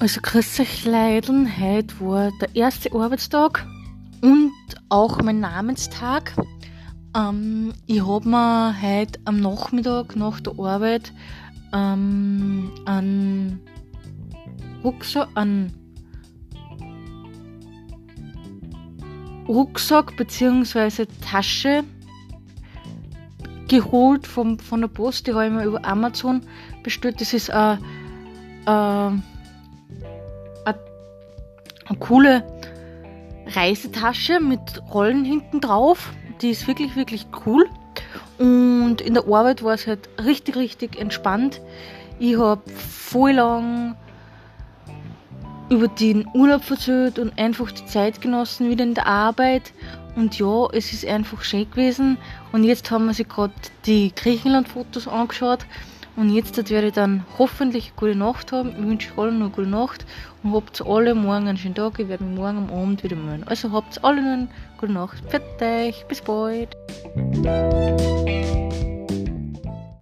Also grüß euch Leideln, heute war der erste Arbeitstag und auch mein Namenstag. Ähm, ich habe mir heute am Nachmittag nach der Arbeit ähm, einen Rucksack, einen Rucksack bzw. Tasche geholt vom, von der Post. Die habe ich mir über Amazon bestellt. Das ist ein, ein eine coole Reisetasche mit Rollen hinten drauf. Die ist wirklich, wirklich cool. Und in der Arbeit war es halt richtig, richtig entspannt. Ich habe voll lang über den Urlaub verzählt und einfach die Zeit genossen wieder in der Arbeit. Und ja, es ist einfach schön gewesen. Und jetzt haben wir sich gerade die Griechenland-Fotos angeschaut. Und jetzt werde ich dann hoffentlich eine gute Nacht haben. Ich wünsche euch allen eine gute Nacht und habt alle morgen einen schönen Tag. Ich werde mich morgen am Abend wieder melden. Also habt alle eine gute Nacht. Fertig, bis bald.